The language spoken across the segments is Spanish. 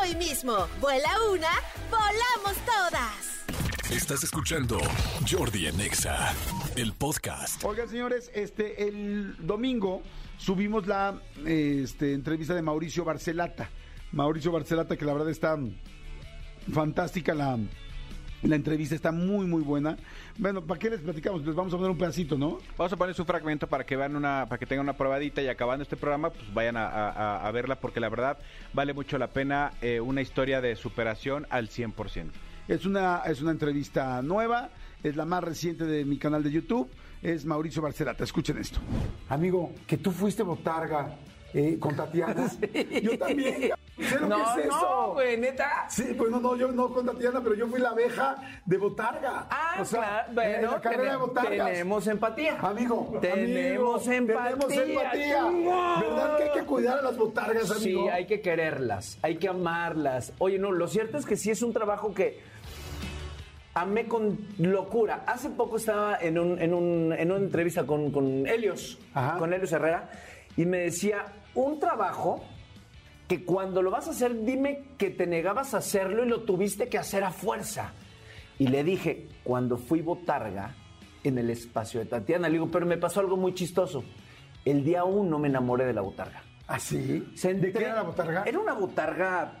hoy mismo. Vuela una, volamos todas. Estás escuchando Jordi Anexa, el podcast. Oigan, señores, este el domingo subimos la este, entrevista de Mauricio Barcelata. Mauricio Barcelata, que la verdad está fantástica la, la entrevista, está muy, muy buena. Bueno, ¿para qué les platicamos? Les vamos a poner un pedacito, ¿no? Vamos a poner su fragmento para que vean una, para que tengan una probadita y acabando este programa, pues vayan a, a- a verla porque la verdad vale mucho la pena eh, una historia de superación al 100%. Es una, es una entrevista nueva, es la más reciente de mi canal de YouTube, es Mauricio Barcelata. Escuchen esto. Amigo, que tú fuiste botarga eh, con Tatiana. Yo también. Sé lo No, que es no, eso. güey, neta. Sí, pues no, no, yo no con Tatiana, pero yo fui la abeja de Botarga. Ah, O sea, claro, en bueno, la carrera de Botargas. tenemos empatía. Amigo, Tenemos amigo, empatía. Tenemos empatía. ¿Verdad que hay que cuidar a las botargas, amigo? Sí, hay que quererlas, hay que amarlas. Oye, no, lo cierto es que sí es un trabajo que amé con locura. Hace poco estaba en, un- en, un- en una entrevista con, con Helios, Ajá. con Helios Herrera, y me decía, un trabajo que cuando lo vas a hacer, dime que te negabas a hacerlo y lo tuviste que hacer a fuerza. Y le dije, cuando fui botarga en el espacio de Tatiana, le digo, pero me pasó algo muy chistoso. El día uno me enamoré de la botarga. ¿Ah, sí? Se ¿De qué era la botarga? Era una botarga.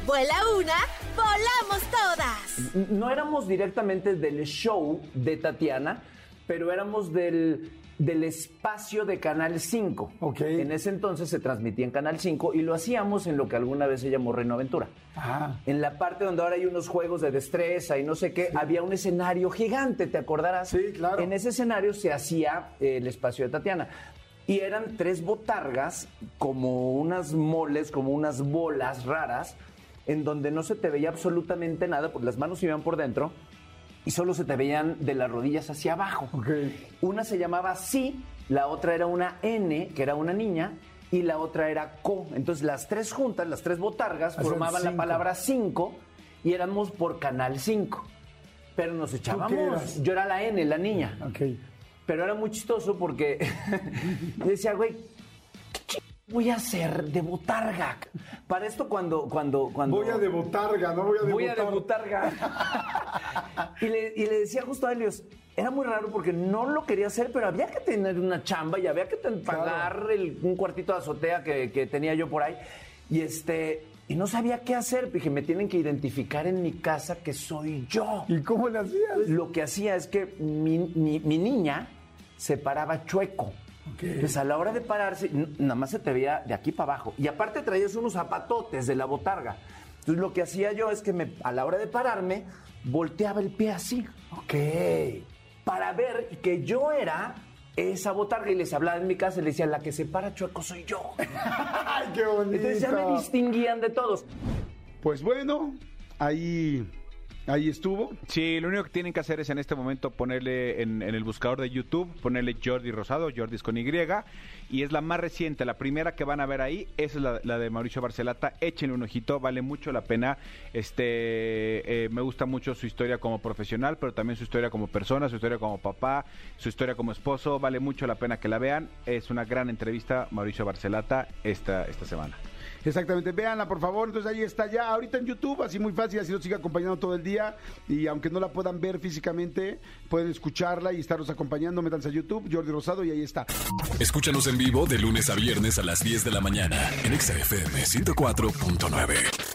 Vuela una, volamos todas. no éramos directamente del show de Tatiana, pero éramos del, del espacio de Canal 5. Ok. En ese entonces se transmitía en Canal 5 y lo hacíamos en lo que alguna vez se llamó Reino Aventura. Ah. En la parte donde ahora hay unos juegos de destreza y no sé qué, había un escenario gigante, ¿te acordarás? Sí, claro. En ese escenario se hacía eh, el espacio de Tatiana. Y eran tres botargas, como unas moles, como unas bolas raras, en donde no se te veía absolutamente nada, porque las manos iban por dentro y solo se te veían de las rodillas hacia abajo. Una se llamaba Sí, la otra era una N, que era una niña, y la otra era Co. Entonces las tres juntas, las tres botargas, formaban la palabra 5 y éramos por Canal 5. Pero nos echábamos. Yo era la N, la niña. Pero era muy chistoso porque decía, güey, ¿qué ch- voy a hacer de botarga? Para esto cuando... cuando, cuando Voy a de botarga, no voy a de voy a botarga. debutarga. y, le, y le decía justo a Helios, era muy raro porque no lo quería hacer, pero había que tener una chamba y había que pagar el- un cuartito de azotea que, que tenía yo por ahí. Y este... Y no sabía qué hacer. Dije, me tienen que identificar en mi casa que soy yo. ¿Y cómo le hacías? Lo que hacía es que mi, mi- mi niña se paraba chueco. Pues a la hora de pararse, nada más se te veía de aquí para abajo. Y aparte traías unos zapatotes de la botarga. Entonces lo que hacía yo es que me, a la hora de pararme, volteaba el pie así. Ok. Para ver que yo era esa botarga y les hablaba en mi casa y les decía, la que se para chueco soy yo. ¡Ay, qué bonito! Entonces ya me distinguían de todos. Pues bueno, ahí, ahí estuvo. Sí, lo único que tienen que hacer es en este momento ponerle en, en el buscador de YouTube, ponerle Jordi Rosado, Jordi es con Y, y es la más reciente, la primera que van a ver ahí, esa es la, de Mauricio Barcelata, échenle un ojito, vale mucho la pena, este, eh, me gusta mucho su historia como profesional, pero también su historia como persona, su historia como papá, su historia como esposo, vale mucho la pena que la vean, es una gran entrevista, Mauricio Barcelata, esta, esta semana. Exactamente, véanla por favor, entonces ahí está ya, ahorita en YouTube, así muy fácil, así nos sigue acompañando todo el día y aunque no la puedan ver físicamente, pueden escucharla y estarnos acompañando, métanse a YouTube, Jordi Rosado y ahí está. Escúchanos en vivo de lunes a viernes a las 10 de la mañana en Exa FM 104.9.